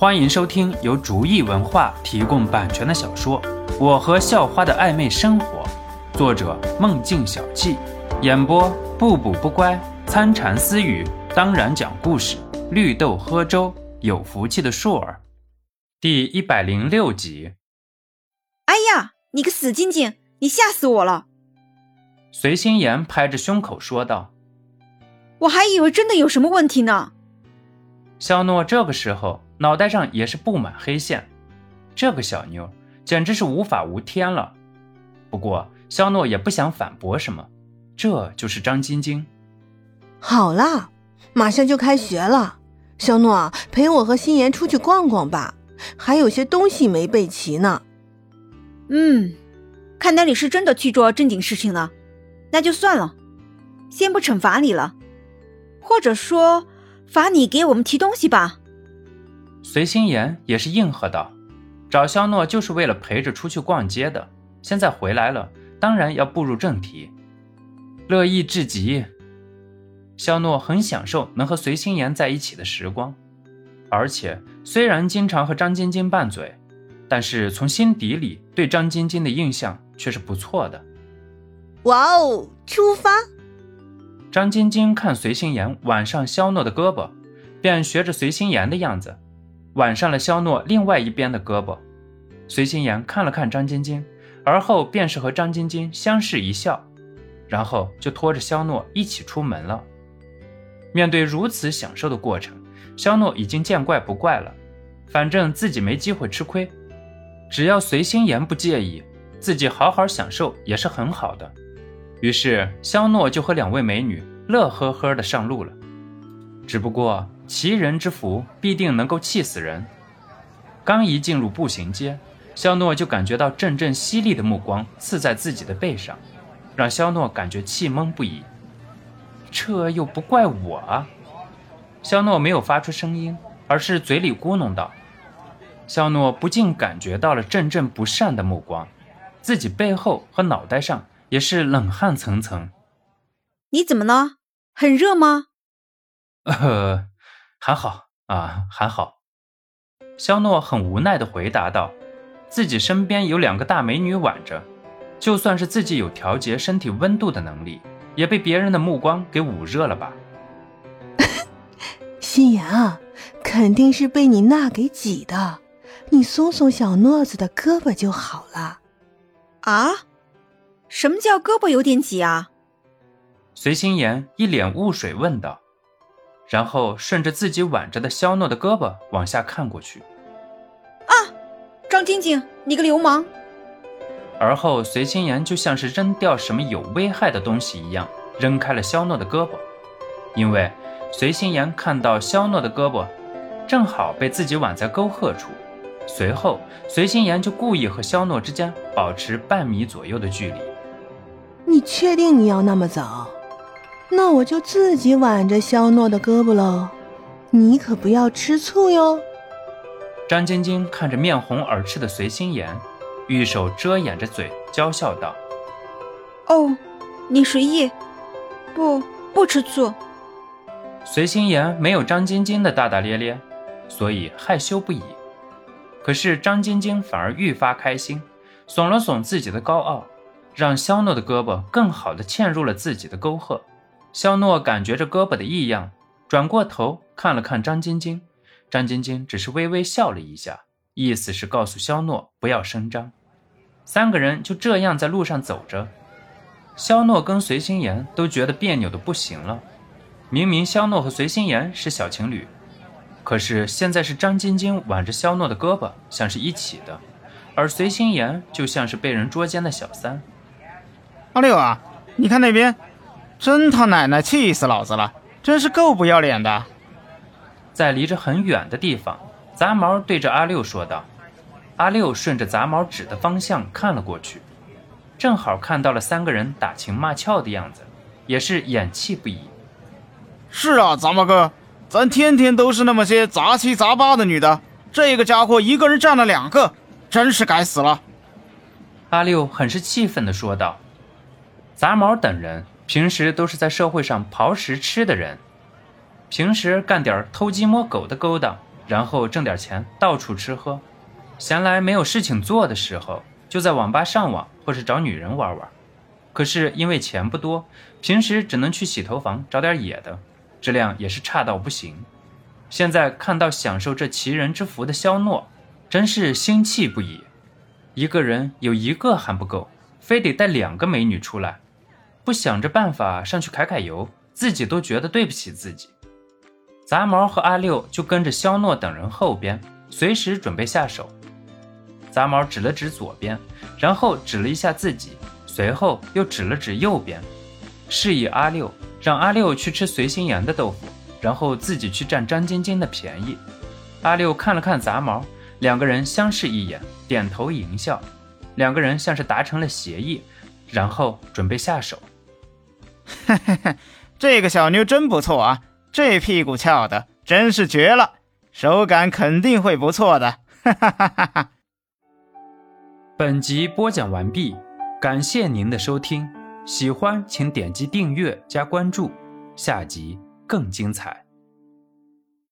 欢迎收听由竹意文化提供版权的小说《我和校花的暧昧生活》，作者梦境小憩，演播不补不乖、参禅私语，当然讲故事，绿豆喝粥，有福气的硕儿，第一百零六集。哎呀，你个死晶晶，你吓死我了！随心言拍着胸口说道：“我还以为真的有什么问题呢。”肖诺这个时候脑袋上也是布满黑线，这个小妞简直是无法无天了。不过肖诺也不想反驳什么，这就是张晶晶。好啦，马上就开学了，肖诺陪我和心妍出去逛逛吧，还有些东西没备齐呢。嗯，看来你是真的去做正经事情了，那就算了，先不惩罚你了，或者说。罚你给我们提东西吧。随心言也是应和道：“找肖诺就是为了陪着出去逛街的，现在回来了，当然要步入正题。”乐意至极。肖诺很享受能和随心言在一起的时光，而且虽然经常和张晶晶拌嘴，但是从心底里对张晶晶的印象却是不错的。哇哦，出发！张晶晶看随心言挽上肖诺的胳膊，便学着随心言的样子，挽上了肖诺另外一边的胳膊。随心言看了看张晶晶，而后便是和张晶晶相视一笑，然后就拖着肖诺一起出门了。面对如此享受的过程，肖诺已经见怪不怪了，反正自己没机会吃亏，只要随心言不介意，自己好好享受也是很好的。于是，肖诺就和两位美女乐呵呵的上路了。只不过，奇人之福必定能够气死人。刚一进入步行街，肖诺就感觉到阵阵犀利的目光刺在自己的背上，让肖诺感觉气懵不已。这又不怪我啊！肖诺没有发出声音，而是嘴里咕哝道。肖诺不禁感觉到了阵阵不善的目光，自己背后和脑袋上。也是冷汗层层。你怎么了？很热吗？呃，还好啊，还好。肖诺很无奈的回答道：“自己身边有两个大美女挽着，就算是自己有调节身体温度的能力，也被别人的目光给捂热了吧？”心妍啊，肯定是被你那给挤的，你松松小诺子的胳膊就好了。啊？什么叫胳膊有点挤啊？随心妍一脸雾水问道，然后顺着自己挽着的肖诺的胳膊往下看过去。啊，张晶晶，你个流氓！而后随心言就像是扔掉什么有危害的东西一样，扔开了肖诺的胳膊，因为随心言看到肖诺的胳膊正好被自己挽在沟壑处，随后随心言就故意和肖诺之间保持半米左右的距离。你确定你要那么走？那我就自己挽着肖诺的胳膊喽。你可不要吃醋哟。张晶晶看着面红耳赤的随心言，玉手遮掩着嘴，娇笑道：“哦，你随意，不不吃醋。”随心言没有张晶晶的大大咧咧，所以害羞不已。可是张晶晶反而愈发开心，耸了耸自己的高傲。让肖诺的胳膊更好的嵌入了自己的沟壑。肖诺感觉着胳膊的异样，转过头看了看张晶晶。张晶晶只是微微笑了一下，意思是告诉肖诺不要声张。三个人就这样在路上走着。肖诺跟随心妍都觉得别扭的不行了。明明肖诺和随心妍是小情侣，可是现在是张晶晶挽着肖诺的胳膊，像是一起的，而随心妍就像是被人捉奸的小三。阿六啊，你看那边，真他奶奶气死老子了！真是够不要脸的。在离着很远的地方，杂毛对着阿六说道。阿六顺着杂毛指的方向看了过去，正好看到了三个人打情骂俏的样子，也是眼气不已。是啊，杂毛哥，咱天天都是那么些杂七杂八的女的，这个家伙一个人占了两个，真是该死了。阿六很是气愤地说道。杂毛等人平时都是在社会上刨食吃的人，平时干点偷鸡摸狗的勾当，然后挣点钱到处吃喝。闲来没有事情做的时候，就在网吧上网或是找女人玩玩。可是因为钱不多，平时只能去洗头房找点野的，质量也是差到不行。现在看到享受这奇人之福的肖诺，真是心气不已。一个人有一个还不够，非得带两个美女出来，不想着办法上去揩揩油，自己都觉得对不起自己。杂毛和阿六就跟着肖诺等人后边，随时准备下手。杂毛指了指左边，然后指了一下自己，随后又指了指右边，示意阿六让阿六去吃随心妍的豆腐。然后自己去占张晶晶的便宜。阿六看了看杂毛，两个人相视一眼，点头淫笑。两个人像是达成了协议，然后准备下手。嘿嘿嘿，这个小妞真不错啊，这屁股翘的真是绝了，手感肯定会不错的。哈哈哈哈哈。本集播讲完毕，感谢您的收听，喜欢请点击订阅加关注，下集。更精彩。